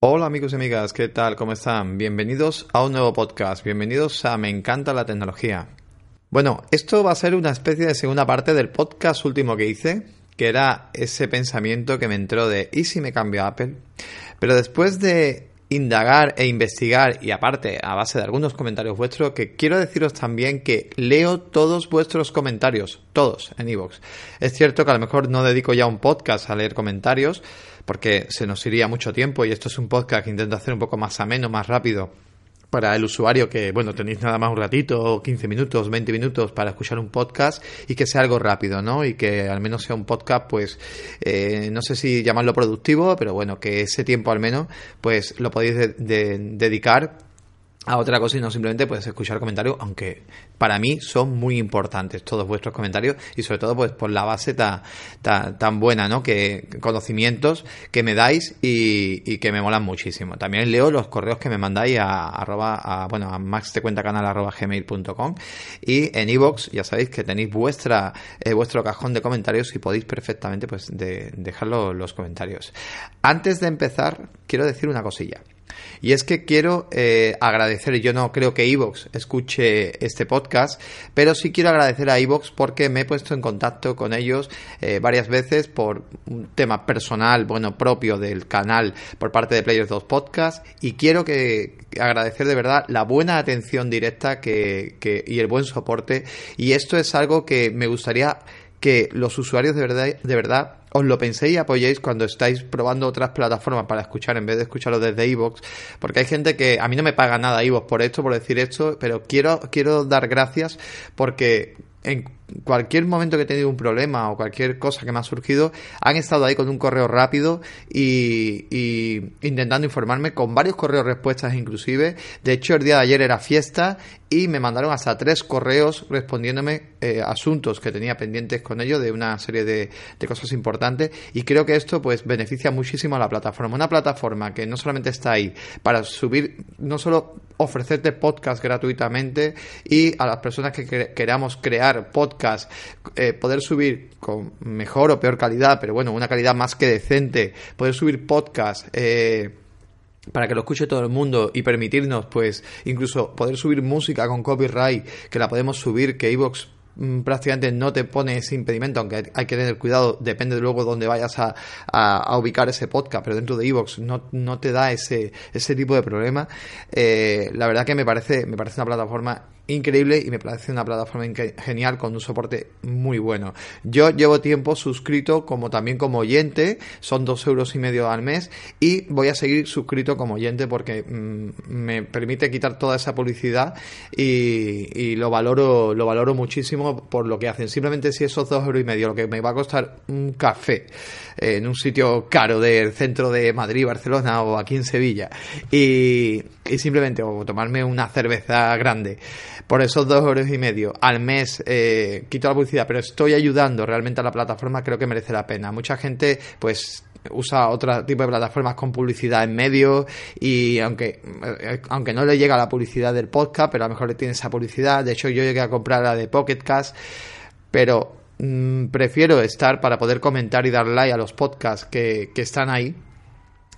Hola amigos y amigas, ¿qué tal? ¿Cómo están? Bienvenidos a un nuevo podcast, bienvenidos a Me encanta la tecnología. Bueno, esto va a ser una especie de segunda parte del podcast último que hice, que era ese pensamiento que me entró de ¿y si me cambio a Apple? Pero después de indagar e investigar y aparte a base de algunos comentarios vuestros que quiero deciros también que leo todos vuestros comentarios, todos en iVoox. Es cierto que a lo mejor no dedico ya un podcast a leer comentarios, porque se nos iría mucho tiempo y esto es un podcast que intento hacer un poco más ameno, más rápido para el usuario que, bueno, tenéis nada más un ratito, 15 minutos, 20 minutos para escuchar un podcast y que sea algo rápido, ¿no? Y que al menos sea un podcast, pues, eh, no sé si llamarlo productivo, pero bueno, que ese tiempo al menos, pues, lo podéis dedicar a otra cosa y no simplemente puedes escuchar comentarios, aunque para mí son muy importantes todos vuestros comentarios y sobre todo pues por la base tan, tan, buena, ¿no? Que conocimientos que me dais y, que me molan muchísimo. También leo los correos que me mandáis a, arroba, a, bueno, a maxtecuentacanal.gmail.com y en iVoox ya sabéis que tenéis vuestra eh, vuestro cajón de comentarios y podéis perfectamente pues de, dejar los comentarios. Antes de empezar, quiero decir una cosilla. Y es que quiero eh, agradecer, yo no creo que Evox escuche este podcast, pero sí quiero agradecer a Evox porque me he puesto en contacto con ellos eh, varias veces por un tema personal, bueno, propio del canal por parte de Players 2 Podcast. Y quiero que agradecer de verdad la buena atención directa que, que, y el buen soporte. Y esto es algo que me gustaría que los usuarios de verdad, de verdad os lo penséis y apoyéis cuando estáis probando otras plataformas para escuchar en vez de escucharlo desde iVoox, porque hay gente que a mí no me paga nada iVoox por esto, por decir esto, pero quiero, quiero dar gracias porque en cualquier momento que he tenido un problema o cualquier cosa que me ha surgido, han estado ahí con un correo rápido y, intentando informarme con varios correos respuestas inclusive. De hecho, el día de ayer era fiesta y me mandaron hasta tres correos respondiéndome eh, asuntos que tenía pendientes con ellos de una serie de, cosas importantes y creo que esto pues beneficia muchísimo a la plataforma. Una plataforma que no solamente está ahí para subir, no solo ofrecerte podcast gratuitamente y a las personas que queramos crear podcast eh, poder subir con mejor o peor calidad, pero bueno, una calidad más que decente, poder subir podcast. Eh, para que lo escuche todo el mundo y permitirnos, pues, incluso poder subir música con copyright, que la podemos subir, que Evox mm, prácticamente no te pone ese impedimento, aunque hay que tener cuidado, depende de luego dónde vayas a, a, ubicar ese podcast, pero dentro de Evox no, no te da ese, ese tipo de problema. Eh, la verdad que me parece, me parece una plataforma increíble y me parece una plataforma genial con un soporte muy bueno. Yo llevo tiempo suscrito como también como oyente, son dos euros y medio al mes y voy a seguir suscrito como oyente porque mm, me permite quitar toda esa publicidad y, lo valoro, lo valoro muchísimo por lo que hacen. Simplemente si esos dos euros y medio, lo que me va a costar un café en un sitio caro del centro de Madrid, Barcelona o aquí en Sevilla y, y simplemente o tomarme una cerveza grande por esos dos euros y medio al mes eh, quito la publicidad, pero estoy ayudando realmente a la plataforma, creo que merece la pena. Mucha gente, pues usa otro tipo de plataformas con publicidad en medio y aunque eh, aunque no le llega la publicidad del podcast, pero a lo mejor le tiene esa publicidad. De hecho, yo llegué a comprar la de Pocket Cast, pero mm, prefiero estar para poder comentar y dar like a los podcasts que, que están ahí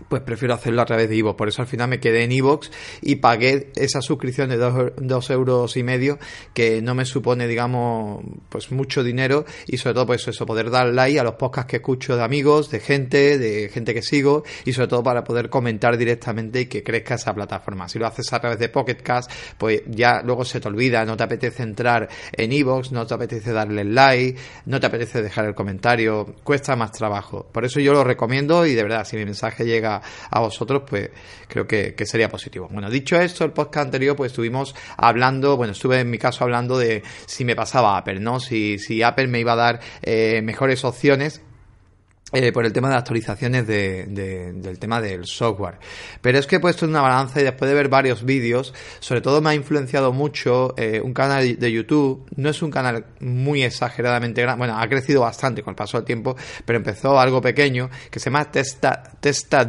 pues prefiero hacerlo a través de Evox. Por eso al final me quedé en Evox y pagué esa suscripción de dos, euros y medio que no me supone, digamos, pues mucho dinero y sobre todo pues eso, poder dar like a los podcasts que escucho de amigos, de gente, de gente que sigo y sobre todo para poder comentar directamente y que crezca esa plataforma. Si lo haces a través de Pocketcast, pues ya luego se te olvida, no te apetece entrar en Evox, no te apetece darle like, no te apetece dejar el comentario, cuesta más trabajo. Por eso yo lo recomiendo y de verdad, si mi mensaje llega a, vosotros, pues creo que, sería positivo. Bueno, dicho esto, el podcast anterior, pues estuvimos hablando, bueno, estuve en mi caso hablando de si me pasaba Apple, ¿no? Si, si Apple me iba a dar eh, mejores opciones eh, por el tema de las actualizaciones de, del tema del software. Pero es que he puesto en una balanza y después de ver varios vídeos, sobre todo me ha influenciado mucho eh, un canal de YouTube. No es un canal muy exageradamente grande, bueno, ha crecido bastante con el paso del tiempo, pero empezó algo pequeño que se llama Testa, Testa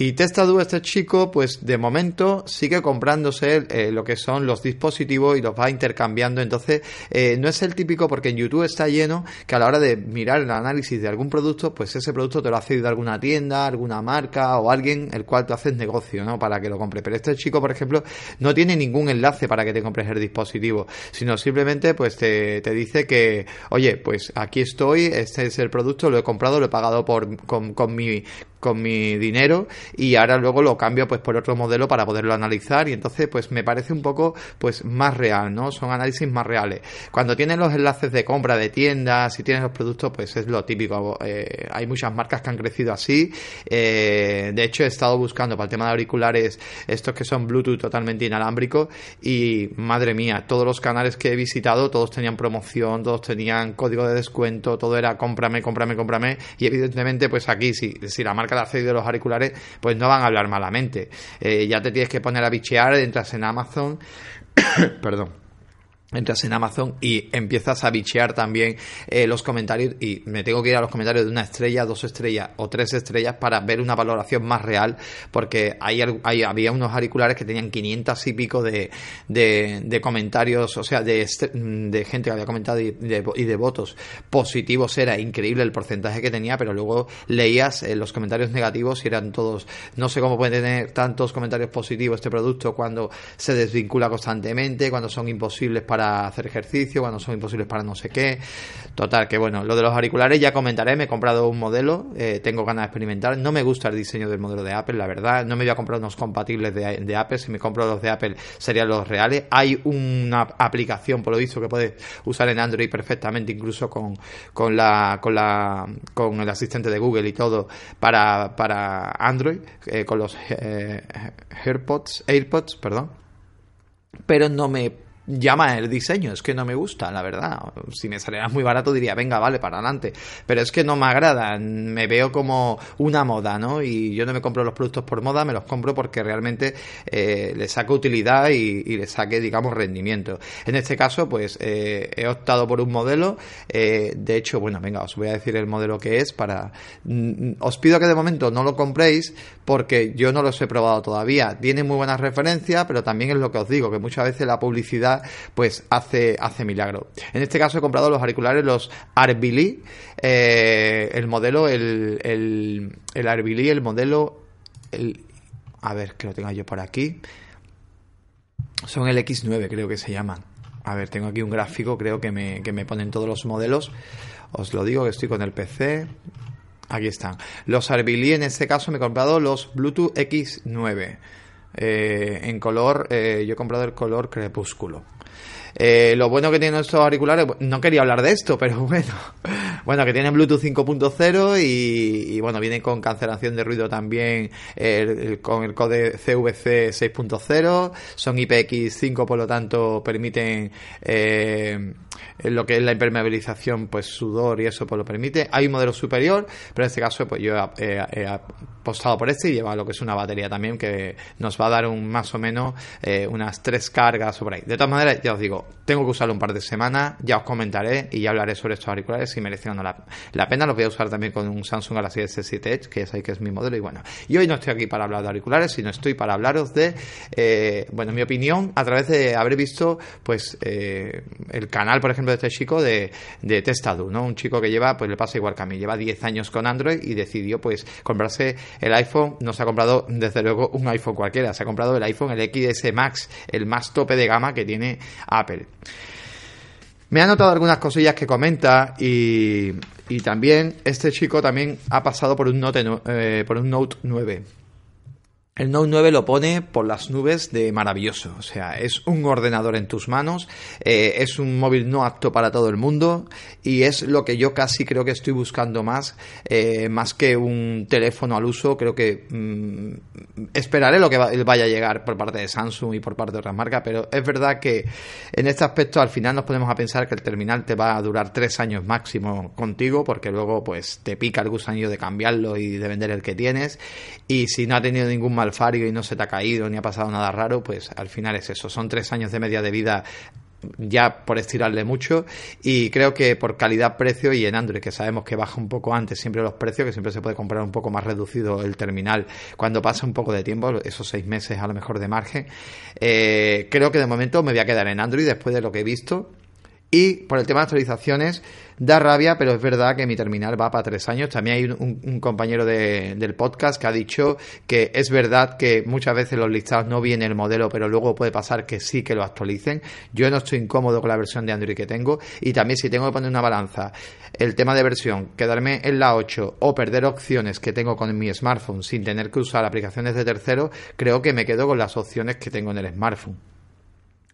Y Testadu, este chico, pues de momento sigue comprándose eh, lo que son los dispositivos y los va intercambiando. Entonces, eh, no es el típico, porque en YouTube está lleno que a la hora de mirar el análisis de algún producto, pues ese producto te lo ha cedido alguna tienda, alguna marca o alguien el cual tú haces negocio, ¿no? Para que lo compre. Pero este chico, por ejemplo, no tiene ningún enlace para que te compres el dispositivo, sino simplemente, pues te, te dice que, oye, pues aquí estoy, este es el producto, lo he comprado, lo he pagado por, con, con mi con mi dinero y ahora luego lo cambio pues por otro modelo para poderlo analizar y entonces pues me parece un poco pues más real, ¿no? Son análisis más reales. Cuando tienen los enlaces de compra de tiendas y tienes los productos pues es lo típico. Eh, hay muchas marcas que han crecido así. Eh, de hecho he estado buscando para el tema de auriculares estos que son Bluetooth totalmente inalámbricos y madre mía, todos los canales que he visitado todos tenían promoción, todos tenían código de descuento, todo era cómprame, cómprame, cómprame y evidentemente pues aquí si, si la marca marca de de los auriculares, pues no van a hablar malamente. Eh, ya te tienes que poner a bichear, entras en Amazon, perdón entras en Amazon y empiezas a bichear también eh, los comentarios y me tengo que ir a los comentarios de una estrella, dos estrellas o tres estrellas para ver una valoración más real porque hay, había unos auriculares que tenían 500 y pico de, de, comentarios, o sea, de, de, gente que había comentado y de, votos positivos, era increíble el porcentaje que tenía, pero luego leías eh, los comentarios negativos y eran todos, no sé cómo puede tener tantos comentarios positivos este producto cuando se desvincula constantemente, cuando son imposibles para para hacer ejercicio, cuando son imposibles para no sé qué. Total, que bueno, lo de los auriculares ya comentaré, me he comprado un modelo, eh, tengo ganas de experimentar, no me gusta el diseño del modelo de Apple, la verdad, no me voy a comprar unos compatibles de, Apple, si me compro los de Apple serían los reales. Hay una aplicación, por lo visto, que puedes usar en Android perfectamente, incluso con, con la, con la, con el asistente de Google y todo para, para Android, eh, con los eh, AirPods, AirPods, perdón. Pero no me llama el diseño, es que no me gusta, la verdad. Si me saliera muy barato diría, venga, vale, para adelante. Pero es que no me agrada, me veo como una moda, ¿no? Y yo no me compro los productos por moda, me los compro porque realmente eh, le saco utilidad y, le saque, digamos, rendimiento. En este caso, pues eh, he optado por un modelo, eh, de hecho, bueno, venga, os voy a decir el modelo que es para... Mm, os pido que de momento no lo compréis porque yo no los he probado todavía. Tiene muy buenas referencias, pero también es lo que os digo, que muchas veces la publicidad pues hace, hace milagro. En este caso he comprado los auriculares, los Arbili, eh, el modelo, el, el, el el modelo, el, a ver, que lo tengo yo por aquí. Son el X9, creo que se llaman. A ver, tengo aquí un gráfico, creo que me, que me ponen todos los modelos. Os lo digo que estoy con el PC. Aquí están. Los Arbili, en este caso me he comprado los Bluetooth X9. Eh, en color, eh, yo he comprado el color crepúsculo. Eh, lo bueno que tienen estos auriculares, no quería hablar de esto, pero bueno, bueno, que tienen Bluetooth 5.0 y, bueno, vienen con cancelación de ruido también con el código CVC 6.0, son IPX5, por lo tanto permiten eh, lo que es la impermeabilización, pues sudor y eso pues lo permite. Hay un modelo superior, pero en este caso pues yo he, apostado por este y lleva lo que es una batería también que nos va a dar un más o menos eh, unas tres cargas por ahí. De todas maneras, ya os digo, tengo que usarlo un par de semanas, ya os comentaré y ya hablaré sobre estos auriculares si merecen la, pena. Los voy a usar también con un Samsung Galaxy S7 Edge, que es ahí que es mi modelo. Y bueno, y hoy no estoy aquí para hablar de auriculares, sino estoy para hablaros de, eh, bueno, mi opinión a través de haber visto, pues, eh, el canal, por ejemplo, de este chico de, de ¿no? Un chico que lleva, pues le pasa igual que a mí, lleva 10 años con Android y decidió, pues, comprarse el iPhone. No se ha comprado, desde luego, un iPhone cualquiera, se ha comprado el iPhone, el XS Max, el más tope de gama que tiene Apple. Me ha notado algunas cosillas que comenta y, también este chico también ha pasado por un Note, eh, por un Note 9. El Note 9 lo pone por las nubes de maravilloso, o sea, es un ordenador en tus manos, eh, es un móvil no apto para todo el mundo y es lo que yo casi creo que estoy buscando más, eh, más que un teléfono al uso, creo que mm, esperaré lo que vaya a llegar por parte de Samsung y por parte de otras marcas, pero es verdad que en este aspecto al final nos podemos a pensar que el terminal te va a durar tres años máximo contigo, porque luego pues te pica el gusanillo de cambiarlo y de vender el que tienes y si no ha tenido ningún mal Y no se te ha caído ni ha pasado nada raro, pues al final es eso. Son tres años de media de vida ya por estirarle mucho y creo que por calidad-precio y en Android que sabemos que baja un poco antes siempre los precios, que siempre se puede comprar un poco más reducido el terminal cuando pasa un poco de tiempo, esos seis meses a lo mejor de margen, eh, creo que de momento me voy a quedar en Android después de lo que he visto y por el tema de actualizaciones, da rabia, pero es verdad que mi terminal va para tres años. También hay un, compañero del podcast que ha dicho que es verdad que muchas veces los listados no viene el modelo, pero luego puede pasar que sí que lo actualicen. Yo no estoy incómodo con la versión de Android que tengo. Y también si tengo que poner una balanza, el tema de versión, quedarme en la 8 o perder opciones que tengo con mi smartphone sin tener que usar aplicaciones de tercero, creo que me quedo con las opciones que tengo en el smartphone.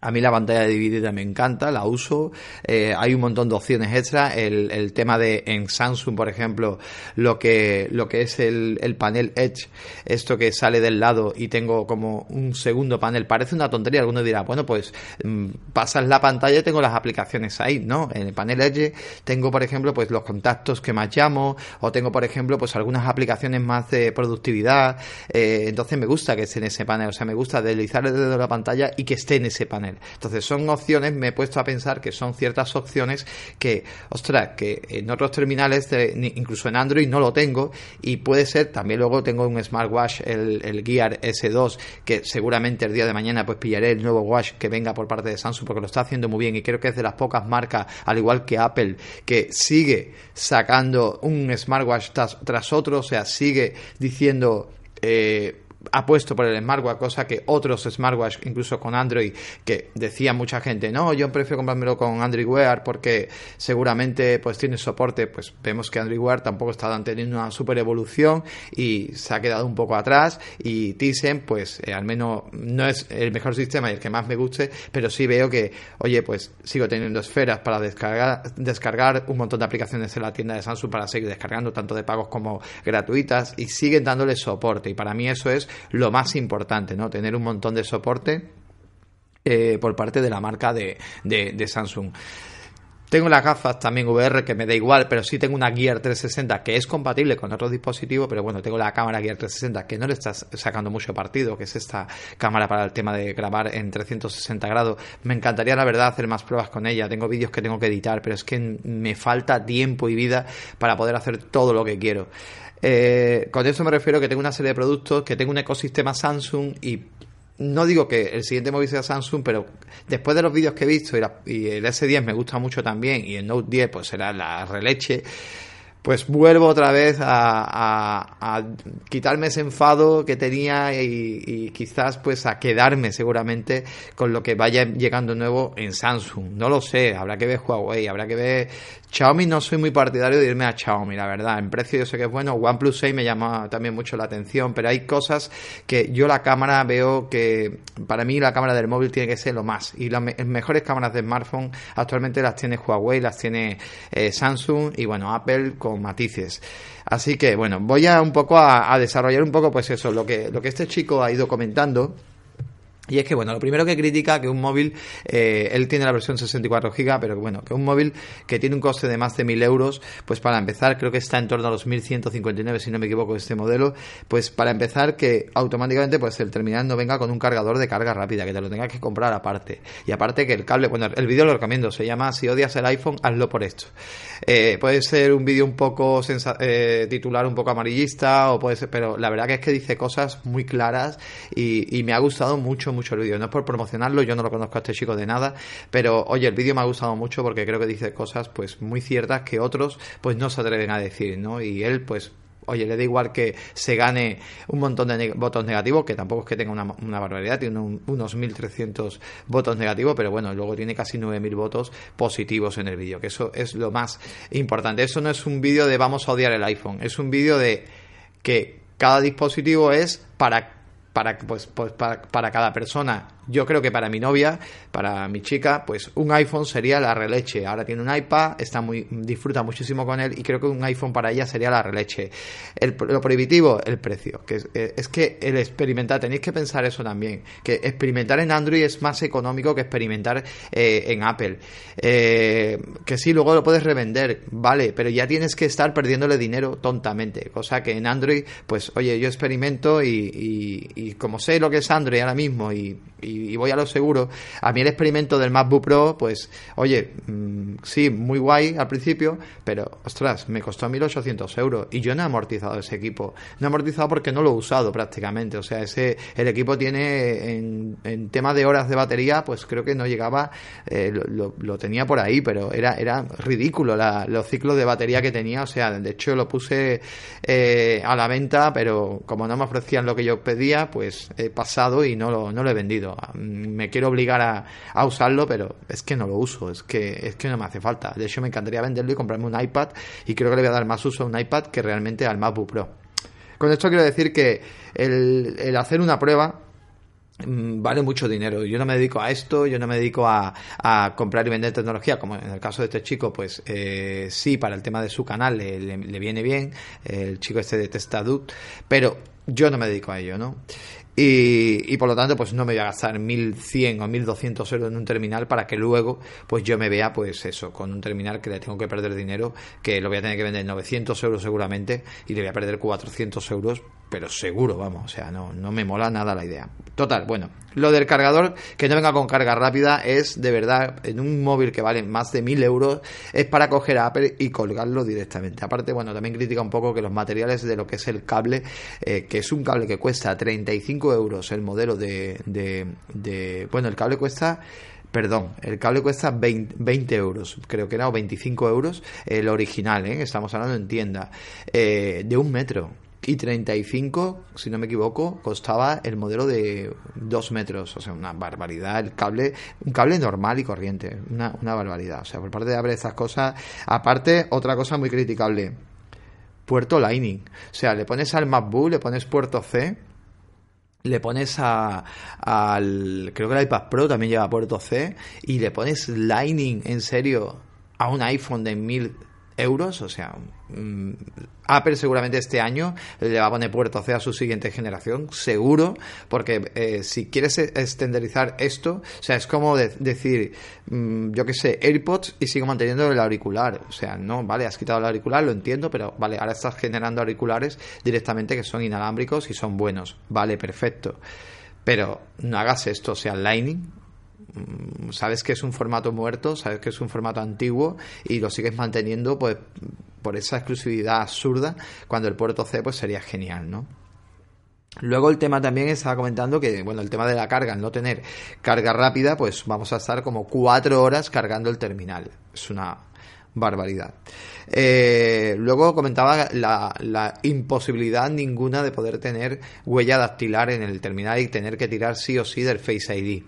A mí la pantalla dividida me encanta, la uso. Eh, hay un montón de opciones extras. El, el, tema de en Samsung, por ejemplo, lo que, lo que es el, el, panel Edge, esto que sale del lado y tengo como un segundo panel. Parece una tontería. Alguno dirá, bueno, pues mm, pasas la pantalla y tengo las aplicaciones ahí, ¿no? En el panel Edge tengo, por ejemplo, pues los contactos que más llamo, o tengo, por ejemplo, pues algunas aplicaciones más de productividad. Eh, entonces me gusta que esté en ese panel. O sea, me gusta deslizar desde la pantalla y que esté en ese panel. Entonces son opciones, me he puesto a pensar que son ciertas opciones que, ostras, que en otros terminales, incluso en Android no lo tengo y puede ser, también luego tengo un smartwatch, el, Gear S2, que seguramente el día de mañana pues pillaré el nuevo watch que venga por parte de Samsung porque lo está haciendo muy bien y creo que es de las pocas marcas, al igual que Apple, que sigue sacando un smartwatch tras, tras otro, o sea, sigue diciendo... Eh, apuesto por el smartwatch, cosa que otros smartwatch, incluso con Android, que decía mucha gente, no, yo prefiero comprármelo con Android Wear porque seguramente pues tiene soporte, pues vemos que Android Wear tampoco está teniendo una super evolución y se ha quedado un poco atrás y Tizen pues eh, al menos no es el mejor sistema y el que más me guste, pero sí veo que, oye, pues sigo teniendo esferas para descargar, descargar un montón de aplicaciones en la tienda de Samsung para seguir descargando, tanto de pagos como gratuitas y siguen dándole soporte y para mí eso es lo más importante, ¿no? Tener un montón de soporte eh, por parte de la marca de, de, Samsung. Tengo las gafas también VR que me da igual, pero sí tengo una Gear 360 que es compatible con otros dispositivos, pero bueno, tengo la cámara Gear 360 que no le está sacando mucho partido, que es esta cámara para el tema de grabar en 360 grados. Me encantaría, la verdad, hacer más pruebas con ella. Tengo vídeos que tengo que editar, pero es que me falta tiempo y vida para poder hacer todo lo que quiero. Eh, con eso me refiero que tengo una serie de productos, que tengo un ecosistema Samsung y no digo que el siguiente móvil sea Samsung, pero después de los vídeos que he visto y, el S10 me gusta mucho también y el Note 10 pues será la releche, pues vuelvo otra vez a, quitarme ese enfado que tenía y, quizás pues a quedarme seguramente con lo que vaya llegando nuevo en Samsung. No lo sé, habrá que ver Huawei, habrá que ver Xiaomi no soy muy partidario de irme a Xiaomi, la verdad. En precio yo sé que es bueno. OnePlus 6 me llama también mucho la atención, pero hay cosas que yo la cámara veo que para mí la cámara del móvil tiene que ser lo más. Y las mejores cámaras de smartphone actualmente las tiene Huawei, las tiene eh, Samsung y bueno, Apple con matices. Así que bueno, voy a un poco a, a desarrollar un poco pues eso, lo que, lo que este chico ha ido comentando y es que, bueno, lo primero que critica que un móvil, eh, él tiene la versión 64 GB, pero bueno, que un móvil que tiene un coste de más de 1000 euros, pues para empezar, creo que está en torno a los 1159, si no me equivoco, este modelo, pues para empezar, que automáticamente, pues el terminal no venga con un cargador de carga rápida, que te lo tengas que comprar aparte. Y aparte que el cable, bueno, el vídeo lo recomiendo, se llama Si odias el iPhone, hazlo por esto. Eh, puede ser un vídeo un poco eh, titular, un poco amarillista, o puede ser, pero la verdad que es que dice cosas muy claras y, y me ha gustado mucho mucho el vídeo. No es por promocionarlo, yo no lo conozco a este chico de nada, pero oye, el vídeo me ha gustado mucho porque creo que dice cosas pues muy ciertas que otros pues no se atreven a decir, ¿no? Y él pues oye, le da igual que se gane un montón de votos negativos, que tampoco es que tenga una, barbaridad, tiene unos 1.300 votos negativos, pero bueno, luego tiene casi 9.000 votos positivos en el vídeo, que eso es lo más importante. Eso no es un vídeo de vamos a odiar el iPhone, es un vídeo de que cada dispositivo es para para, pues, pues para, para, cada persona yo creo que para mi novia, para mi chica, pues un iPhone sería la releche. Ahora tiene un iPad, está muy, disfruta muchísimo con él y creo que un iPhone para ella sería la releche. lo prohibitivo, el precio. Que eh, es, que el experimentar, tenéis que pensar eso también, que experimentar en Android es más económico que experimentar eh, en Apple. Eh, que sí, luego lo puedes revender, vale, pero ya tienes que estar perdiéndole dinero tontamente. Cosa que en Android, pues oye, yo experimento y, y como sé lo que es Android ahora mismo y y, voy a lo seguro, a mí el experimento del MacBook Pro, pues, oye, mm, sí, muy guay al principio, pero, ostras, me costó 1.800 euros y yo no he amortizado ese equipo. No he amortizado porque no lo he usado prácticamente. O sea, ese el equipo tiene en, en tema de horas de batería, pues creo que no llegaba, eh, lo, tenía por ahí, pero era, era ridículo los ciclos de batería que tenía. O sea, de hecho lo puse eh, a la venta, pero como no me ofrecían lo que yo pedía, pues he pasado y no lo, no lo he vendido. Me quiero obligar a, usarlo, pero es que no lo uso, es que, es que no me hace falta. De hecho, me encantaría venderlo y comprarme un iPad y creo que le voy a dar más uso a un iPad que realmente al MacBook Pro. Con esto quiero decir que el, hacer una prueba mm, vale mucho dinero. Yo no me dedico a esto, yo no me dedico a, comprar y vender tecnología, como en el caso de este chico, pues eh, sí, para el tema de su canal le, le, viene bien, el chico este de Testadut, pero yo no me dedico a ello, ¿no? Y, y, por lo tanto, pues no me voy a gastar 1.100 o 1.200 euros en un terminal para que luego, pues yo me vea, pues eso, con un terminal que le tengo que perder dinero, que lo voy a tener que vender 900 euros seguramente y le voy a perder 400 euros pero seguro, vamos, o sea, no, no me mola nada la idea. Total, bueno, lo del cargador que no venga con carga rápida es de verdad, en un móvil que vale más de mil euros, es para coger a Apple y colgarlo directamente. Aparte, bueno, también critica un poco que los materiales de lo que es el cable, eh, que es un cable que cuesta 35 euros el modelo de, de, bueno, el cable cuesta perdón, el cable cuesta 20, euros, creo que era, o 25 euros, el original, ¿eh? estamos hablando en tienda, eh, de un metro y 35, si no me equivoco, costaba el modelo de 2 metros, o sea, una barbaridad, el cable, un cable normal y corriente, una, barbaridad, o sea, por parte de Apple estas cosas, aparte, otra cosa muy criticable, puerto Lightning, o sea, le pones al MacBook, le pones puerto C, le pones a, al, creo que el iPad Pro también lleva puerto C, y le pones Lightning, en serio, a un iPhone de mil euros, o sea, mm, Apple seguramente este año le va a poner puerto C a su siguiente generación, seguro, porque eh, si quieres estandarizar esto, o sea, es como decir, mm, yo qué sé, AirPods y sigo manteniendo el auricular, o sea, no, vale, has quitado el auricular, lo entiendo, pero vale, ahora estás generando auriculares directamente que son inalámbricos y son buenos, vale, perfecto. Pero no hagas esto, o sea, Lightning, sabes que es un formato muerto, sabes que es un formato antiguo y lo sigues manteniendo pues por esa exclusividad absurda cuando el puerto C pues sería genial, ¿no? Luego el tema también estaba comentando que, bueno, el tema de la carga, no tener carga rápida, pues vamos a estar como cuatro horas cargando el terminal. Es una barbaridad. Eh, luego comentaba la, la, imposibilidad ninguna de poder tener huella dactilar en el terminal y tener que tirar sí o sí del Face ID.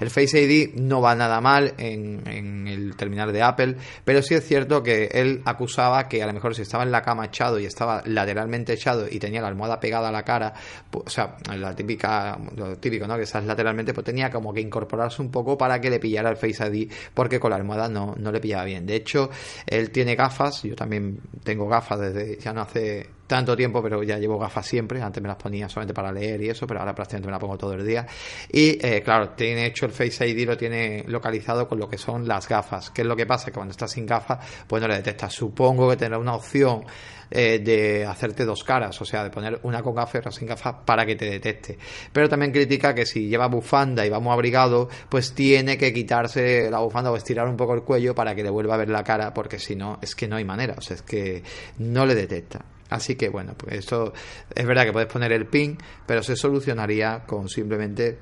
El Face ID no va nada mal en, el terminal de Apple, pero sí es cierto que él acusaba que a lo mejor si estaba en la cama echado y estaba lateralmente echado y tenía la almohada pegada a la cara, pues, o sea, la típica, lo típico, ¿no? Que estás lateralmente, pues tenía como que incorporarse un poco para que le pillara el Face ID, porque con la almohada no, no le pillaba bien. De hecho, él tiene gafas, yo también tengo gafas desde ya no hace tanto tiempo, pero ya llevo gafas siempre. Antes me las ponía solamente para leer y eso, pero ahora prácticamente me las pongo todo el día. Y eh, claro, tiene hecho el Face ID, lo tiene localizado con lo que son las gafas. ¿Qué es lo que pasa? Que cuando estás sin gafas, pues no le detecta. Supongo que tendrá una opción eh, de hacerte dos caras, o sea, de poner una con gafas y otra sin gafas para que te detecte. Pero también critica que si lleva bufanda y vamos abrigado, pues tiene que quitarse la bufanda o estirar un poco el cuello para que le vuelva a ver la cara, porque si no, es que no hay manera, o sea, es que no le detecta. Así que bueno, pues esto es verdad que puedes poner el pin, pero se solucionaría con simplemente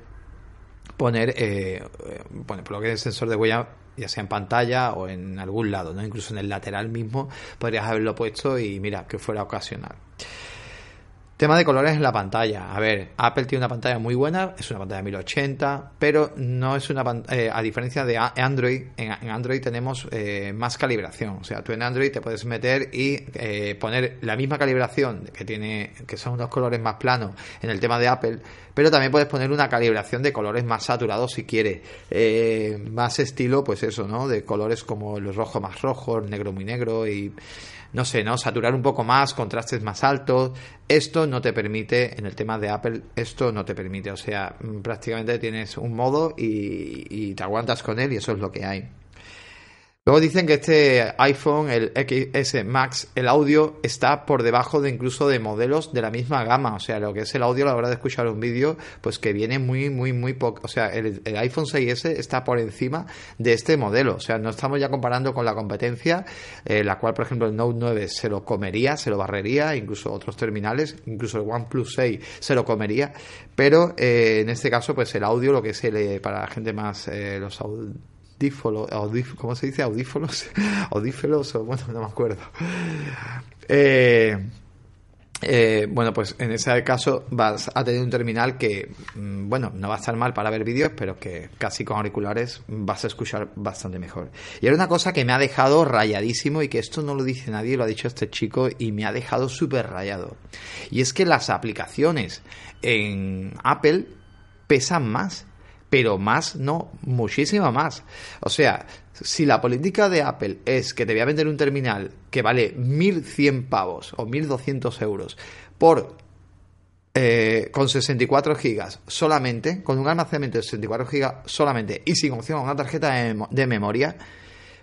poner, eh, por lo que el sensor de huella, ya sea en pantalla o en algún lado, ¿no? Incluso en el lateral mismo podrías haberlo puesto y mira, que fuera ocasional. Tema de colores en la pantalla. A ver, Apple tiene una pantalla muy buena, es una pantalla 1080, pero no es una eh, a diferencia de Android, en, Android tenemos eh, más calibración. O sea, tú en Android te puedes meter y eh, poner la misma calibración que tiene, que son unos colores más planos en el tema de Apple, pero también puedes poner una calibración de colores más saturados si quieres. más estilo, pues eso, ¿no? De colores como el rojo más rojo, el negro muy negro y no sé, ¿no? Saturar un poco más, contrastes más altos. Esto no te permite, en el tema de Apple, esto no te permite. O sea, prácticamente tienes un modo y, te aguantas con él y eso es lo que hay. Luego dicen que este iPhone, el XS Max, el audio está por debajo de incluso de modelos de la misma gama. O sea, lo que es el audio a la hora de escuchar un vídeo, pues que viene muy, muy, muy poco. O sea, el, iPhone 6S está por encima de este modelo. O sea, no estamos ya comparando con la competencia, eh, la cual, por ejemplo, el Note 9 se lo comería, se lo barrería, incluso otros terminales, incluso el OnePlus 6 se lo comería. Pero eh, en este caso, pues el audio, lo que es el, para la gente más, eh, los audífonos, ¿cómo se dice? Audífonos, audífonos, bueno, no me acuerdo. Eh, eh, bueno, pues en ese caso vas a tener un terminal que, mm, bueno, no va a estar mal para ver vídeos, pero que casi con auriculares vas a escuchar bastante mejor. Y era una cosa que me ha dejado rayadísimo y que esto no lo dice nadie, lo ha dicho este chico y me ha dejado súper rayado. Y es que las aplicaciones en Apple pesan más pero más no, muchísimo más. O sea, si la política de Apple es que te voy a vender un terminal que vale 1.100 pavos o 1.200 euros por eh, con 64 gigas solamente, con un almacenamiento de 64 gigas solamente y sin opción a una tarjeta de, de memoria,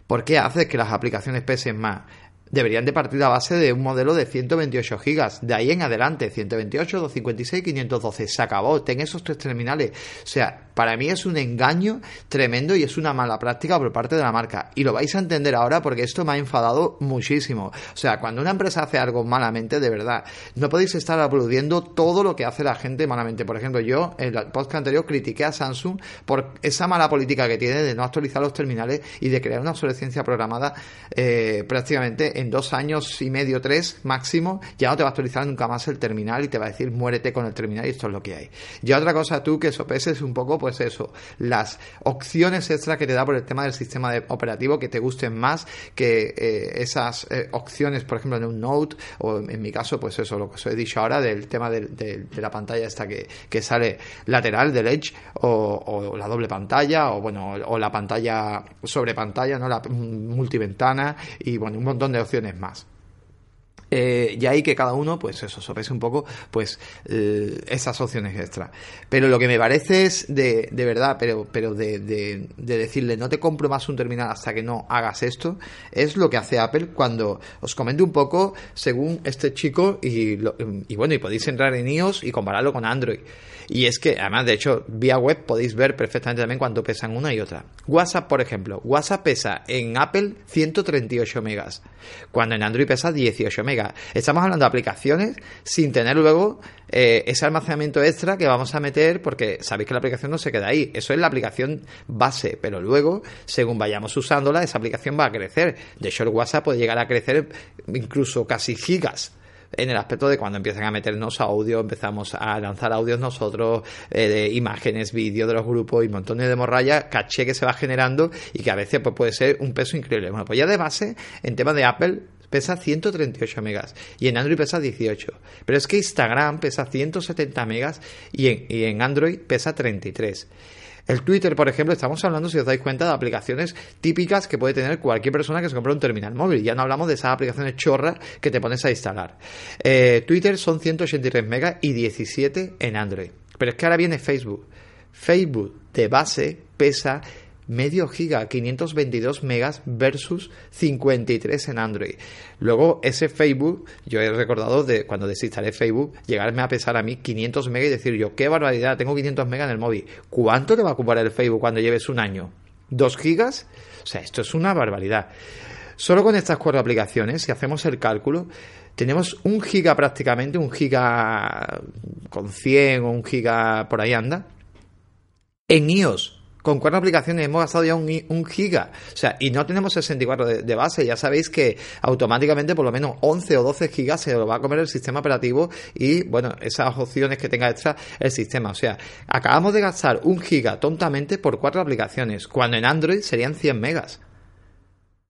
¿por qué haces que las aplicaciones pesen más? Deberían de partir a base de un modelo de 128 gigas. De ahí en adelante, 128, 256, 512. Se acabó. Ten esos tres terminales. O sea, para mí es un engaño tremendo y es una mala práctica por parte de la marca. Y lo vais a entender ahora porque esto me ha enfadado muchísimo. O sea, cuando una empresa hace algo malamente, de verdad, no podéis estar aplaudiendo todo lo que hace la gente malamente. Por ejemplo, yo en el podcast anterior critiqué a Samsung por esa mala política que tiene de no actualizar los terminales y de crear una obsolescencia programada eh, prácticamente en dos años y medio, tres máximo, ya no te va a actualizar nunca más el terminal y te va a decir muérete con el terminal y esto es lo que hay. Y otra cosa tú que sopeses un poco, pues eso, las opciones extra que te da por el tema del sistema operativo que te gusten más que eh, esas eh, opciones, por ejemplo, en un Note o en mi caso, pues eso, lo que os he dicho ahora del tema de, la pantalla esta que, que, sale lateral del Edge o, la doble pantalla o bueno, o la pantalla sobre pantalla, ¿no? La multiventana y bueno, un montón de opciones más. Eh, y ahí que cada uno, pues eso, sopese un poco, pues eh, esas opciones extra. Pero lo que me parece es de, de verdad, pero, pero de, de, decirle no te compro más un terminal hasta que no hagas esto, es lo que hace Apple cuando os comento un poco según este chico y, y bueno, y podéis entrar en iOS y compararlo con Android. Y es que, además, de hecho, vía web podéis ver perfectamente también cuánto pesan una y otra. WhatsApp, por ejemplo. WhatsApp pesa en Apple 138 megas, cuando en Android pesa 18 megas. Estamos hablando de aplicaciones sin tener luego eh, ese almacenamiento extra que vamos a meter, porque sabéis que la aplicación no se queda ahí. Eso es la aplicación base, pero luego, según vayamos usándola, esa aplicación va a crecer. De hecho, el WhatsApp puede llegar a crecer incluso casi gigas en el aspecto de cuando empiezan a meternos audio, empezamos a lanzar audios nosotros, eh, de imágenes, vídeos de los grupos y montones de morralla, caché que se va generando y que a veces pues, puede ser un peso increíble. Bueno, pues ya de base, en tema de Apple, pesa 138 megas y en Android pesa 18. Pero es que Instagram pesa 170 megas y en, y en Android pesa 33. El Twitter, por ejemplo, estamos hablando, si os dais cuenta, de aplicaciones típicas que puede tener cualquier persona que se compre un terminal móvil. Ya no hablamos de esas aplicaciones chorras que te pones a instalar. Eh, Twitter son 183 megas y 17 en Android. Pero es que ahora viene Facebook. Facebook de base pesa medio giga, 522 megas versus 53 en Android. Luego ese Facebook, yo he recordado de cuando desinstalé Facebook, llegarme a pesar a mí 500 megas y decir yo, qué barbaridad, tengo 500 megas en el móvil. ¿Cuánto te va a ocupar el Facebook cuando lleves un año? ¿Dos gigas? O sea, esto es una barbaridad. Solo con estas cuatro aplicaciones, si hacemos el cálculo, tenemos un giga prácticamente, un giga con 100 o un giga por ahí anda, en iOS con cuatro aplicaciones hemos gastado ya un, giga. O sea, y no tenemos 64 de, de, base. Ya sabéis que automáticamente por lo menos 11 o 12 gigas se lo va a comer el sistema operativo y, bueno, esas opciones que tenga extra el sistema. O sea, acabamos de gastar un giga tontamente por cuatro aplicaciones, cuando en Android serían 100 megas.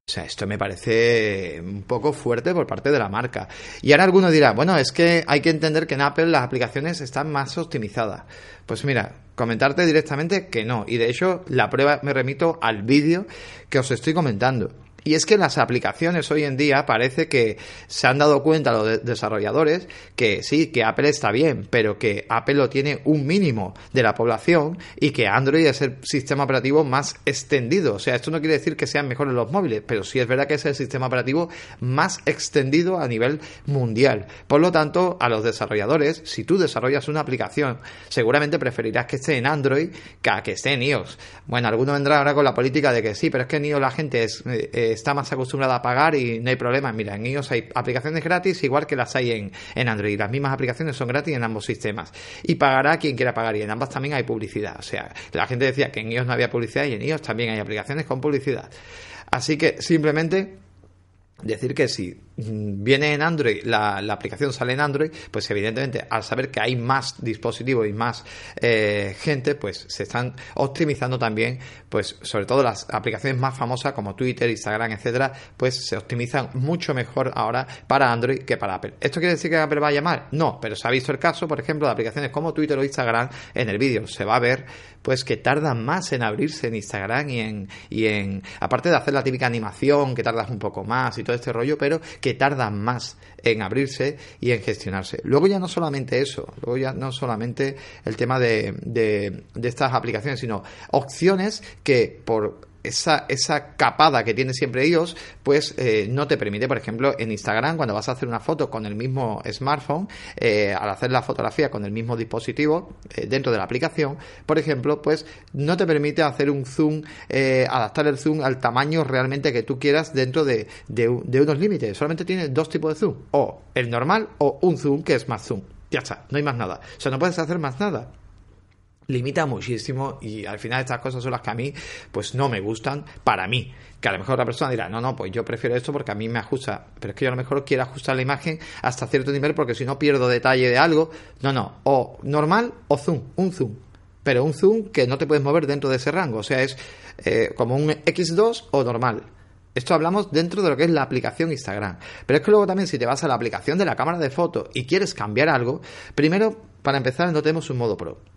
O sea, esto me parece un poco fuerte por parte de la marca. Y ahora alguno dirá, bueno, es que hay que entender que en Apple las aplicaciones están más optimizadas. Pues mira, comentarte directamente que no. Y de hecho, la prueba me remito al vídeo que os estoy comentando. Y es que las aplicaciones hoy en día parece que se han dado cuenta los desarrolladores que sí, que Apple está bien, pero que Apple lo tiene un mínimo de la población y que Android es el sistema operativo más extendido. O sea, esto no quiere decir que sean mejores los móviles, pero sí es verdad que es el sistema operativo más extendido a nivel mundial. Por lo tanto, a los desarrolladores, si tú desarrollas una aplicación, seguramente preferirás que esté en Android que a que esté en iOS. Bueno, alguno vendrá ahora con la política de que sí, pero es que en iOS la gente es, eh, está más acostumbrada a pagar y no hay problema. Mira, en iOS hay aplicaciones gratis igual que las hay en, en Android. Las mismas aplicaciones son gratis en ambos sistemas. Y pagará quien quiera pagar. Y en ambas también hay publicidad. O sea, la gente decía que en iOS no había publicidad y en iOS también hay aplicaciones con publicidad. Así que simplemente decir que si mm, viene en Android, la, aplicación sale en Android, pues evidentemente al saber que hay más dispositivos y más eh, gente, pues se están optimizando también, pues sobre todo las aplicaciones más famosas como Twitter, Instagram, etcétera, pues se optimizan mucho mejor ahora para Android que para Apple. ¿Esto quiere decir que Apple va a llamar? No, pero se ha visto el caso, por ejemplo, de aplicaciones como Twitter o Instagram en el vídeo. Se va a ver pues que tardan más en abrirse en Instagram y en, y en aparte de hacer la típica animación que tardas un poco más y todo este rollo, pero que tardan más en abrirse y en gestionarse. Luego ya no solamente eso, luego ya no solamente el tema de, de, de estas aplicaciones, sino opciones que por esa, esa capada que tiene siempre ellos, pues eh, no te permite, por ejemplo, en Instagram, cuando vas a hacer una foto con el mismo smartphone, eh, al hacer la fotografía con el mismo dispositivo eh, dentro de la aplicación, por ejemplo, pues no te permite hacer un zoom, adaptar el zoom al tamaño realmente que tú quieras dentro de, de, de unos límites. Solamente tiene dos tipos de zoom, o el normal o un zoom que es más zoom. Ya está, no hay más nada. O sea, no puedes hacer más nada limita muchísimo y al final estas cosas son las que a mí pues no me gustan para mí. Que a lo mejor la persona dirá no no pues yo prefiero esto porque a mí me ajusta pero es que yo a lo mejor quiero ajustar la imagen hasta cierto nivel porque si no pierdo detalle de algo. No no o normal o zoom un zoom. Pero un zoom que no te puedes mover dentro de ese rango. O sea es eh, como un x2 o normal. Esto hablamos dentro de lo que es la aplicación Instagram. Pero es que luego también si te vas a la aplicación de la cámara de foto y quieres cambiar algo, primero, para empezar, no tenemos un modo pro.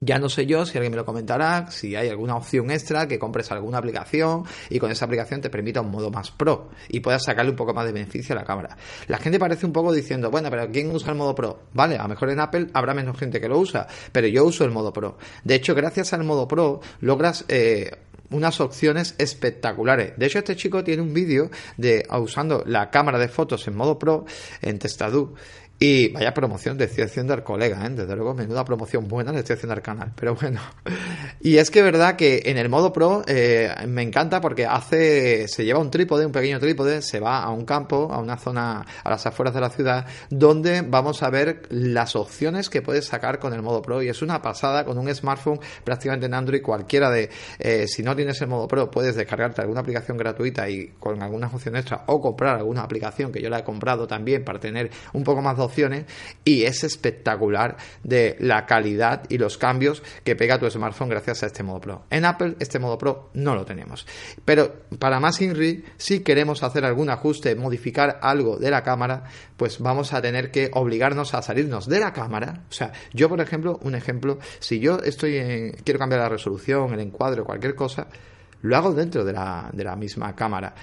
Ya no sé yo si alguien me lo comentará, si hay alguna opción extra que compres alguna aplicación y con esa aplicación te permita un modo más pro y puedas sacarle un poco más de beneficio a la cámara. La gente parece un poco diciendo, bueno, pero ¿quién usa el modo pro? Vale, a lo mejor en Apple habrá menos gente que lo usa, pero yo uso el modo pro. De hecho, gracias al modo pro logras... Eh, unas opciones espectaculares. De hecho, este chico tiene un vídeo de usando la cámara de fotos en modo pro en Testadu y vaya promoción le estoy haciendo al colega, ¿eh? desde luego, menuda promoción buena le estoy haciendo al canal, pero bueno. Y es que verdad que en el modo pro eh, me encanta porque hace, se lleva un trípode, un pequeño trípode, se va a un campo, a una zona a las afueras de la ciudad, donde vamos a ver las opciones que puedes sacar con el modo pro. Y es una pasada con un smartphone prácticamente en Android, cualquiera de, eh, si no tienes el modo pro, puedes descargarte alguna aplicación gratuita y con alguna función extra o comprar alguna aplicación que yo la he comprado también para tener un poco más de y es espectacular de la calidad y los cambios que pega tu smartphone gracias a este modo Pro. En Apple este modo Pro no lo tenemos. Pero para más INRI, si queremos hacer algún ajuste, modificar algo de la cámara, pues vamos a tener que obligarnos a salirnos de la cámara. O sea, yo por ejemplo, un ejemplo, si yo estoy en, quiero cambiar la resolución, el encuadre cualquier cosa, lo hago dentro de la, de la misma cámara.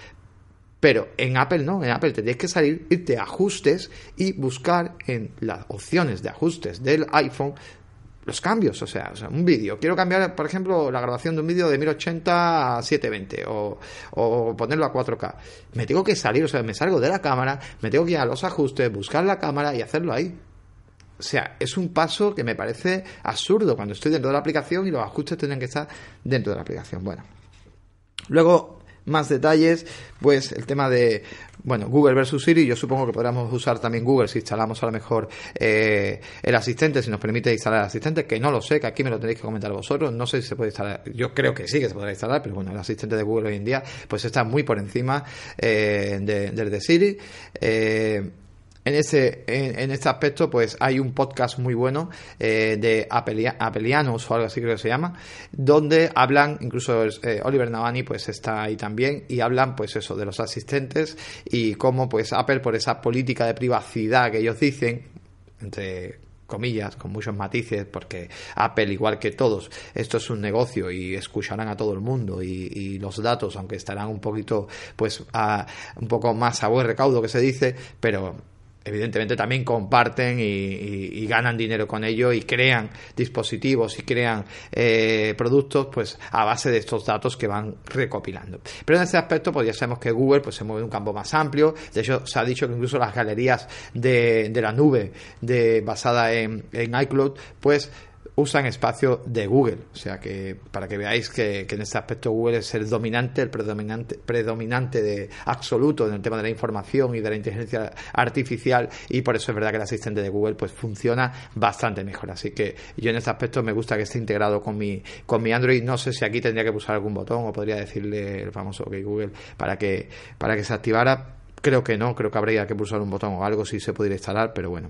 Pero en Apple no, en Apple tendrías que salir, irte a ajustes y buscar en las opciones de ajustes del iPhone los cambios, o sea, un vídeo. Quiero cambiar, por ejemplo, la grabación de un vídeo de 1080 a 720 o, o, ponerlo a 4K. Me tengo que salir, o sea, me salgo de la cámara, me tengo que ir a los ajustes, buscar la cámara y hacerlo ahí. O sea, es un paso que me parece absurdo cuando estoy dentro de la aplicación y los ajustes tienen que estar dentro de la aplicación. Bueno. Luego, más detalles, pues el tema de, bueno, Google versus Siri, yo supongo que podríamos usar también Google si instalamos a lo mejor eh, el asistente, si nos permite instalar el asistente, que no lo sé, que aquí me lo tenéis que comentar vosotros, no sé si se puede instalar, yo creo que sí que se podrá instalar, pero bueno, el asistente de Google hoy en día pues está muy por encima eh, del de Siri. Eh, en, ese, en, este aspecto, pues hay un podcast muy bueno eh, de Apelianos o algo así creo que se llama, donde hablan, incluso eh, Oliver Navani pues está ahí también, y hablan pues eso, de los asistentes y cómo pues Apple por esa política de privacidad que ellos dicen, entre comillas, con muchos matices, porque Apple, igual que todos, esto es un negocio y escucharán a todo el mundo y, los datos, aunque estarán un poquito, pues, a, un poco más a buen recaudo que se dice, pero evidentemente también comparten y, ganan dinero con ello y crean dispositivos y crean eh, productos pues a base de estos datos que van recopilando. Pero en ese aspecto pues ya sabemos que Google pues se mueve en un campo más amplio. De hecho se ha dicho que incluso las galerías de, de la nube de, basada en, en iCloud pues usan espacio de Google. O sea que para que veáis que, en este aspecto Google es el dominante, el predominante, predominante de absoluto en el tema de la información y de la inteligencia artificial y por eso es verdad que el asistente de Google pues funciona bastante mejor. Así que yo en este aspecto me gusta que esté integrado con mi, con mi Android. No sé si aquí tendría que pulsar algún botón o podría decirle el famoso OK Google para que, para que se activara. Creo que no, creo que habría que pulsar un botón o algo si se pudiera instalar, pero bueno.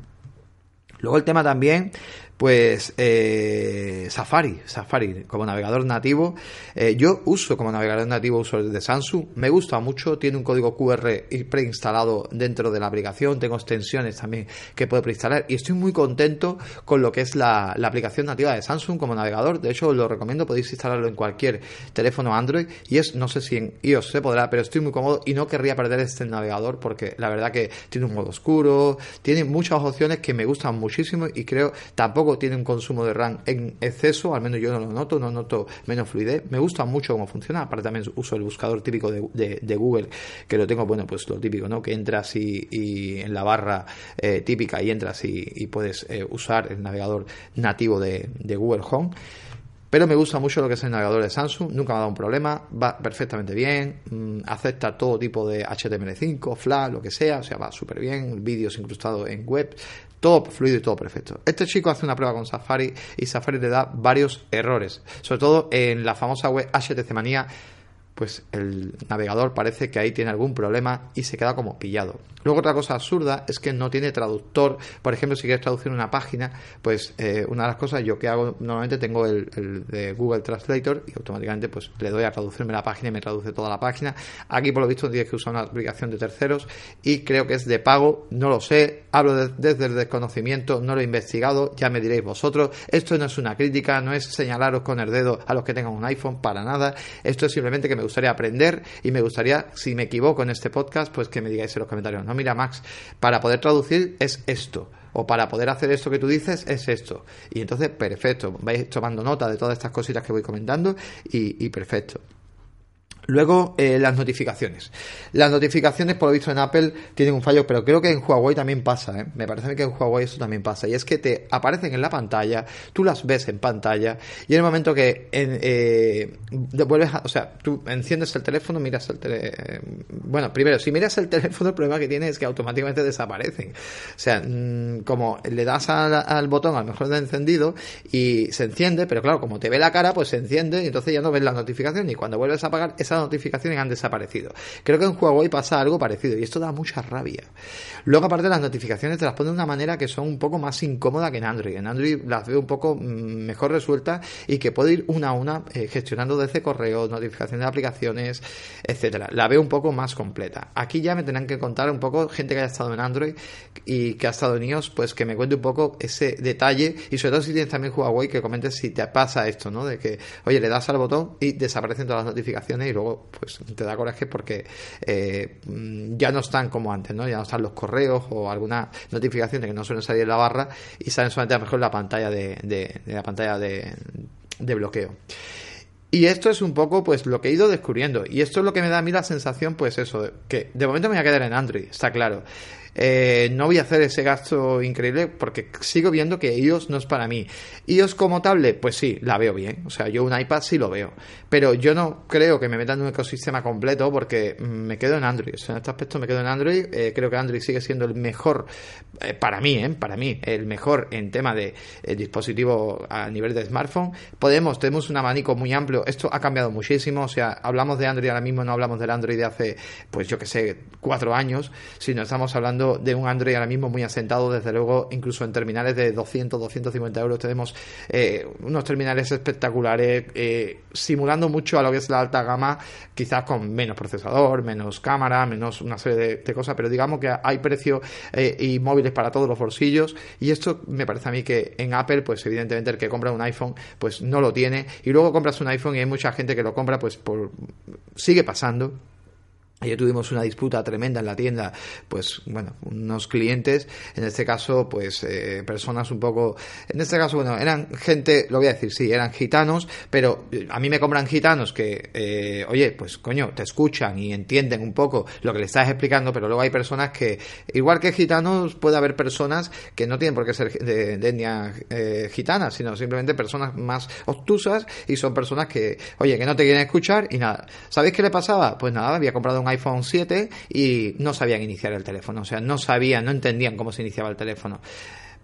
Luego el tema también pues eh, Safari, Safari como navegador nativo. Eh, yo uso como navegador nativo uso el de Samsung, me gusta mucho, tiene un código QR preinstalado dentro de la aplicación, tengo extensiones también que puedo preinstalar y estoy muy contento con lo que es la, aplicación nativa de Samsung como navegador. De hecho, os lo recomiendo, podéis instalarlo en cualquier teléfono Android y es, no sé si en iOS se podrá, pero estoy muy cómodo y no querría perder este navegador porque la verdad que tiene un modo oscuro, tiene muchas opciones que me gustan muchísimo y creo tampoco tiene un consumo de RAM en exceso, al menos yo no lo noto, no noto menos fluidez. Me gusta mucho cómo funciona, aparte también uso el buscador típico de, Google, que lo tengo, bueno, pues lo típico, ¿no? Que entras y, en la barra eh, típica y entras y, puedes eh, usar el navegador nativo de, Google Home. Pero me gusta mucho lo que es el navegador de Samsung, nunca me ha dado un problema, va perfectamente bien, mm, acepta todo tipo de HTML5, Flash, lo que sea, o sea, va súper bien, vídeos incrustados en web, todo fluido y todo perfecto. Este chico hace una prueba con Safari y Safari le da varios errores, sobre todo en la famosa web HTC Manía pues el navegador parece que ahí tiene algún problema y se queda como pillado. Luego otra cosa absurda es que no tiene traductor. Por ejemplo, si quieres traducir una página, pues eh, una de las cosas yo que hago normalmente tengo el, de Google Translator y automáticamente pues le doy a traducirme la página y me traduce toda la página. Aquí por lo visto tienes que usar una aplicación de terceros y creo que es de pago, no lo sé, hablo desde el desconocimiento, no lo he investigado, ya me diréis vosotros. Esto no es una crítica, no es señalaros con el dedo a los que tengan un iPhone, para nada. Esto es simplemente que me gustaría aprender y me gustaría, si me equivoco en este podcast, pues que me digáis en los comentarios. No, mira, Max, para poder traducir es esto. O para poder hacer esto que tú dices es esto. Y entonces, perfecto. Vais tomando nota de todas estas cositas que voy comentando y, y perfecto. Luego, eh, las notificaciones. Las notificaciones, por lo visto en Apple, tienen un fallo, pero creo que en Huawei también pasa, ¿eh? Me parece que en Huawei eso también pasa. Y es que te aparecen en la pantalla, tú las ves en pantalla, y en el momento que eh, vuelves a, o sea, tú enciendes el teléfono, miras el teléfono. Bueno, primero, si miras el teléfono, el problema que tiene es que automáticamente desaparecen. O sea, mm, como le das al, botón, a lo mejor de encendido, y se enciende, pero claro, como te ve la cara, pues se enciende, y entonces ya no ves la notificación, y cuando vuelves a apagar, esa notificaciones han desaparecido. Creo que en Huawei pasa algo parecido y esto da mucha rabia. Luego, aparte, las notificaciones te las ponen de una manera que son un poco más incómodas que en Android. En Android las veo un poco mm, mejor resueltas y que puedo ir una a una eh, gestionando desde correo, notificaciones de aplicaciones, etcétera. La veo un poco más completa. Aquí ya me tendrán que contar un poco gente que haya estado en Android y que ha estado en iOS, pues que me cuente un poco ese detalle y sobre todo si tienes también Huawei que comentes si te pasa esto, ¿no? De que, oye, le das al botón y desaparecen todas las notificaciones y luego pues te da coraje porque eh, ya no están como antes, ¿no? Ya no están los correos o alguna notificación que no suelen salir la barra y salen solamente a lo mejor la pantalla de, la pantalla de, de bloqueo. Y esto es un poco pues lo que he ido descubriendo. Y esto es lo que me da a mí la sensación, pues eso, que de momento me voy a quedar en Android, está claro. Eh, no voy a hacer ese gasto increíble porque sigo viendo que iOS no es para mí. iOS como tablet, pues sí, la veo bien. O sea, yo un iPad sí lo veo. Pero yo no creo que me metan en un ecosistema completo porque me quedo en Android. En este aspecto me quedo en Android. Eh, creo que Android sigue siendo el mejor, eh, para mí, para mí, el mejor en tema de dispositivo a nivel de smartphone. Podemos, tenemos un abanico muy amplio. Esto ha cambiado muchísimo. O sea, hablamos de Android ahora mismo, no hablamos del Android de hace, pues yo que sé, cuatro años, sino estamos hablando de un Android ahora mismo muy asentado, desde luego, incluso en terminales de 200, 250 euros tenemos eh, unos terminales espectaculares, eh, simulando mucho a lo que es la alta gama, quizás con menos procesador, menos cámara, menos una serie de, cosas, pero digamos que hay precio eh, y móviles para todos los bolsillos y esto me parece a mí que en Apple, pues evidentemente el que compra un iPhone, pues no lo tiene y luego compras un iPhone y hay mucha gente que lo compra, pues por sigue pasando Ayer tuvimos una disputa tremenda en la tienda, pues bueno, unos clientes, en este caso, pues eh, personas un poco, en este caso, bueno, eran gente, lo voy a decir, sí, eran gitanos, pero eh, a mí me compran gitanos que, eh, oye, pues coño, te escuchan y entienden un poco lo que le estás explicando, pero luego hay personas que, igual que gitanos, puede haber personas que no tienen por qué ser de, etnia gitana, sino simplemente personas más obtusas y son personas que, oye, que no te quieren escuchar y nada. ¿Sabéis qué le pasaba? Pues nada, había comprado un iPhone 7 y no sabían iniciar el teléfono, o sea, no sabían, no entendían cómo se iniciaba el teléfono.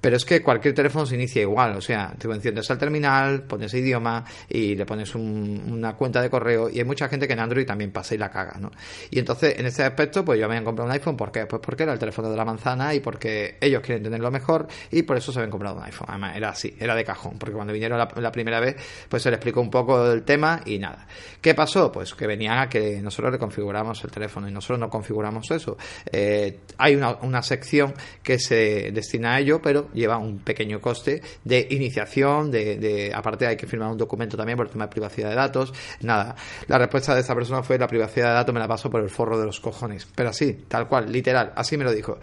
Pero es que cualquier teléfono se inicia igual, o sea, tú enciendes el terminal, pones idioma y le pones una cuenta de correo y hay mucha gente que en Android también pasa y la caga, ¿no? Y entonces, en ese aspecto, pues yo me habían comprado un iPhone, ¿por qué? Pues porque era el teléfono de la manzana y porque ellos quieren tenerlo mejor y por eso se habían comprado un iPhone. Además, era así, era de cajón, porque cuando vinieron la, primera vez, pues se les explicó un poco del tema y nada. ¿Qué pasó? Pues que venían a que nosotros le configuramos el teléfono y nosotros no configuramos eso. Eh, hay una sección que se destina a ello, pero lleva un pequeño coste de iniciación, de, aparte hay que firmar un documento también por el tema de privacidad de datos. Nada, la respuesta de esa persona fue la privacidad de datos me la paso por el forro de los cojones. Pero así, tal cual, literal, así me lo dijo.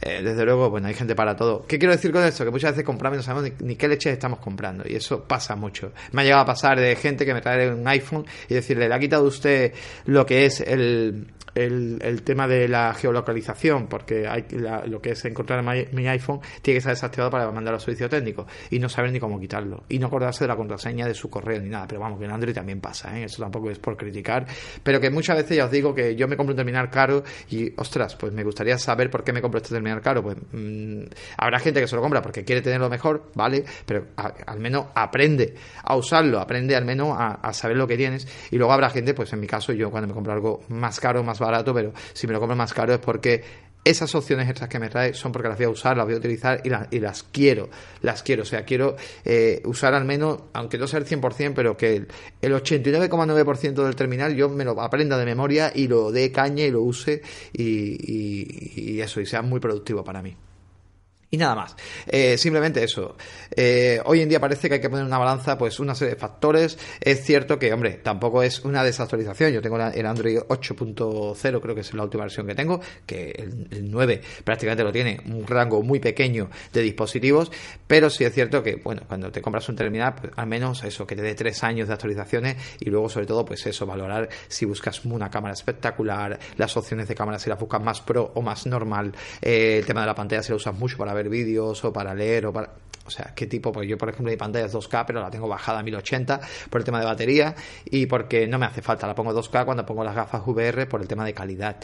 Eh, desde luego, bueno, hay gente para todo. ¿Qué quiero decir con esto? Que muchas veces compramos y no sabemos ni, qué leche estamos comprando. Y eso pasa mucho. Me ha llegado a pasar de gente que me trae un iPhone y decirle, le ha quitado usted lo que es el, el, tema de la geolocalización, porque hay lo que es encontrar mi, iPhone tiene que estar desactivado para mandar al servicio técnico y no saber ni cómo quitarlo y no acordarse de la contraseña de su correo ni nada. Pero vamos, que en Android también pasa, ¿eh? eso tampoco es por criticar, pero que muchas veces ya os digo que yo me compro un terminal caro y ostras, pues me gustaría saber por qué me compro este terminal caro. Pues mm, habrá gente que se lo compra porque quiere tenerlo mejor, vale, pero al menos aprende a usarlo, aprende al menos a, a saber lo que tienes y luego habrá gente, pues en mi caso, yo cuando me compro algo más caro, más barato, pero si me lo compro más caro es porque esas opciones extras que me trae son porque las voy a usar, las voy a utilizar y, y las quiero, las quiero, o sea, quiero eh, usar al menos, aunque no sea el 100%, pero que el, el 89,9% del terminal yo me lo aprenda de memoria y lo dé caña y lo use y eso, y sea muy productivo para mí. Y nada más. Eh, simplemente eso. Eh, hoy en día parece que hay que poner una balanza pues una serie de factores. Es cierto que, hombre, tampoco es una desactualización. Yo tengo el Android 8.0, creo que es la última versión que tengo, que el, 9 prácticamente lo tiene, un rango muy pequeño de dispositivos, pero sí es cierto que, bueno, cuando te compras un terminal, pues al menos eso, que te dé tres años de actualizaciones y luego sobre todo, pues eso, valorar si buscas una cámara espectacular, las opciones de cámara si las buscas más pro o más normal, eh, el tema de la pantalla si la usas mucho para ver vídeos o para leer o para o sea, qué tipo, pues yo por ejemplo mi pantalla es 2K, pero la tengo bajada a 1080 por el tema de batería y porque no me hace falta, la pongo 2K cuando pongo las gafas VR por el tema de calidad.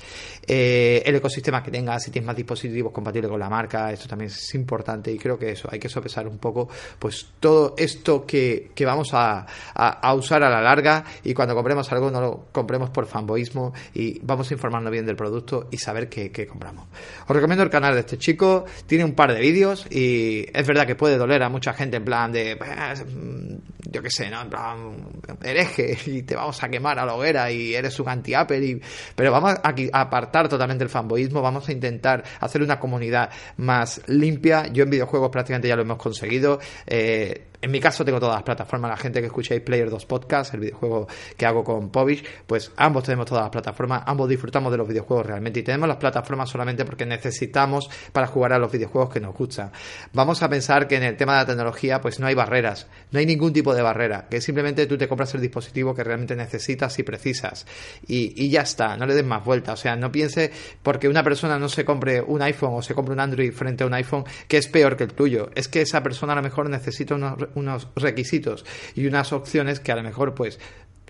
Eh, el ecosistema que tengas, si tienes más dispositivos compatibles con la marca, esto también es importante y creo que eso, hay que sopesar un poco pues todo esto que, que vamos a, a, usar a la larga y cuando compremos algo no lo compremos por fanboísmo y vamos a informarnos bien del producto y saber qué compramos. Os recomiendo el canal de este chico, tiene un par de vídeos y es verdad que puede doler a mucha gente en plan de, pues, yo qué sé, ¿no? En plan, hereje y te vamos a quemar a la hoguera y eres un anti-Apple. Pero vamos a apartar totalmente el fanboyismo, vamos a intentar hacer una comunidad más limpia. Yo en videojuegos prácticamente ya lo hemos conseguido. Eh, en mi caso tengo todas las plataformas, la gente que escucháis Player 2 Podcast, el videojuego que hago con Povich, pues ambos tenemos todas las plataformas, ambos disfrutamos de los videojuegos realmente y tenemos las plataformas solamente porque necesitamos para jugar a los videojuegos que nos gustan. Vamos a pensar que en el tema de la tecnología pues no hay barreras, no hay ningún tipo de barrera, que simplemente tú te compras el dispositivo que realmente necesitas y precisas y, y ya está, no le des más vuelta, o sea, no piense porque una persona no se compre un iPhone o se compre un Android frente a un iPhone que es peor que el tuyo, es que esa persona a lo mejor necesita unos unos requisitos y unas opciones que a lo mejor pues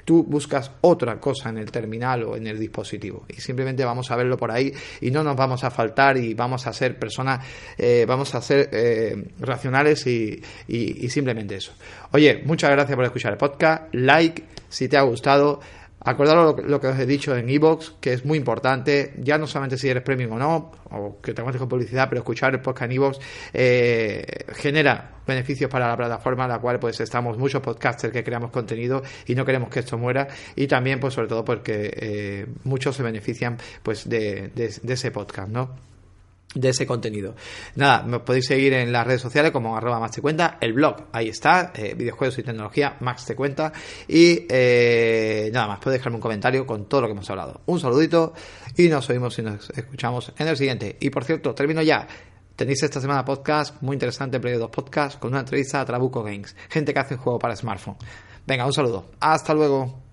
tú buscas otra cosa en el terminal o en el dispositivo. Y simplemente vamos a verlo por ahí y no nos vamos a faltar y vamos a ser personas eh, vamos a ser eh, racionales y, y simplemente eso. Oye muchas gracias por escuchar el podcast. Like si te ha gustado Acordaros lo, que os he dicho en Evox, que es muy importante, ya no solamente si eres premium o no, o que te encuentres con publicidad, pero escuchar el podcast en Evox eh, genera beneficios para la plataforma en la cual pues estamos muchos podcasters que creamos contenido y no queremos que esto muera y también pues sobre todo porque eh, muchos se benefician pues de ese podcast, ¿no? De ese contenido. Nada, me podéis seguir en las redes sociales como arroba más te cuenta, el blog, ahí está, eh, videojuegos y tecnología, Max te cuenta, y eh, nada más, podéis dejarme un comentario con todo lo que hemos hablado. Un saludito y nos oímos y nos escuchamos en el siguiente. Y por cierto, termino ya. Tenéis esta semana podcast muy interesante, Play 2 Podcast, con una entrevista a Trabuco Games, gente que hace un juego para smartphone. Venga, un saludo. Hasta luego.